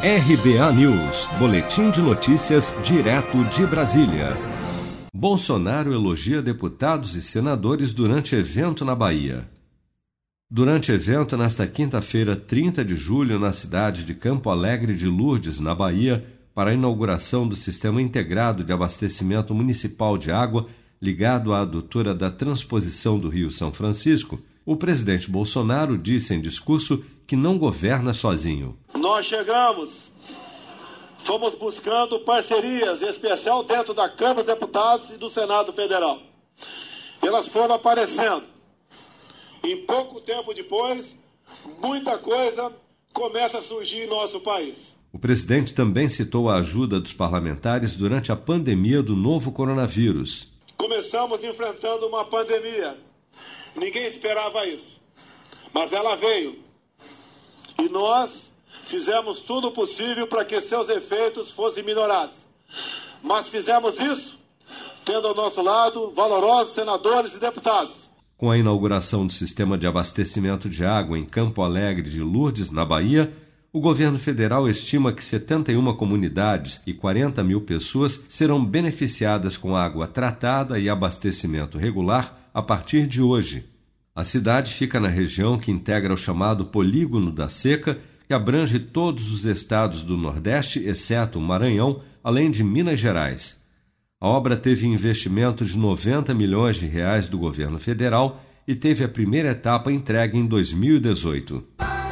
RBA News, Boletim de Notícias, direto de Brasília. Bolsonaro elogia deputados e senadores durante evento na Bahia. Durante evento nesta quinta-feira, 30 de julho, na cidade de Campo Alegre de Lourdes, na Bahia, para a inauguração do Sistema Integrado de Abastecimento Municipal de Água, ligado à adutora da transposição do Rio São Francisco, o presidente Bolsonaro disse em discurso que não governa sozinho. Nós chegamos, fomos buscando parcerias, em especial dentro da Câmara dos Deputados e do Senado Federal. Elas foram aparecendo. Em pouco tempo depois, muita coisa começa a surgir em nosso país. O presidente também citou a ajuda dos parlamentares durante a pandemia do novo coronavírus. Começamos enfrentando uma pandemia. Ninguém esperava isso. Mas ela veio e nós fizemos tudo possível para que seus efeitos fossem minorados. Mas fizemos isso tendo ao nosso lado valorosos senadores e deputados. Com a inauguração do sistema de abastecimento de água em Campo Alegre de Lourdes, na Bahia, o governo federal estima que 71 comunidades e 40 mil pessoas serão beneficiadas com água tratada e abastecimento regular a partir de hoje. A cidade fica na região que integra o chamado Polígono da Seca, que abrange todos os estados do Nordeste, exceto o Maranhão, além de Minas Gerais. A obra teve investimento de 90 milhões de reais do governo federal e teve a primeira etapa entregue em 2018.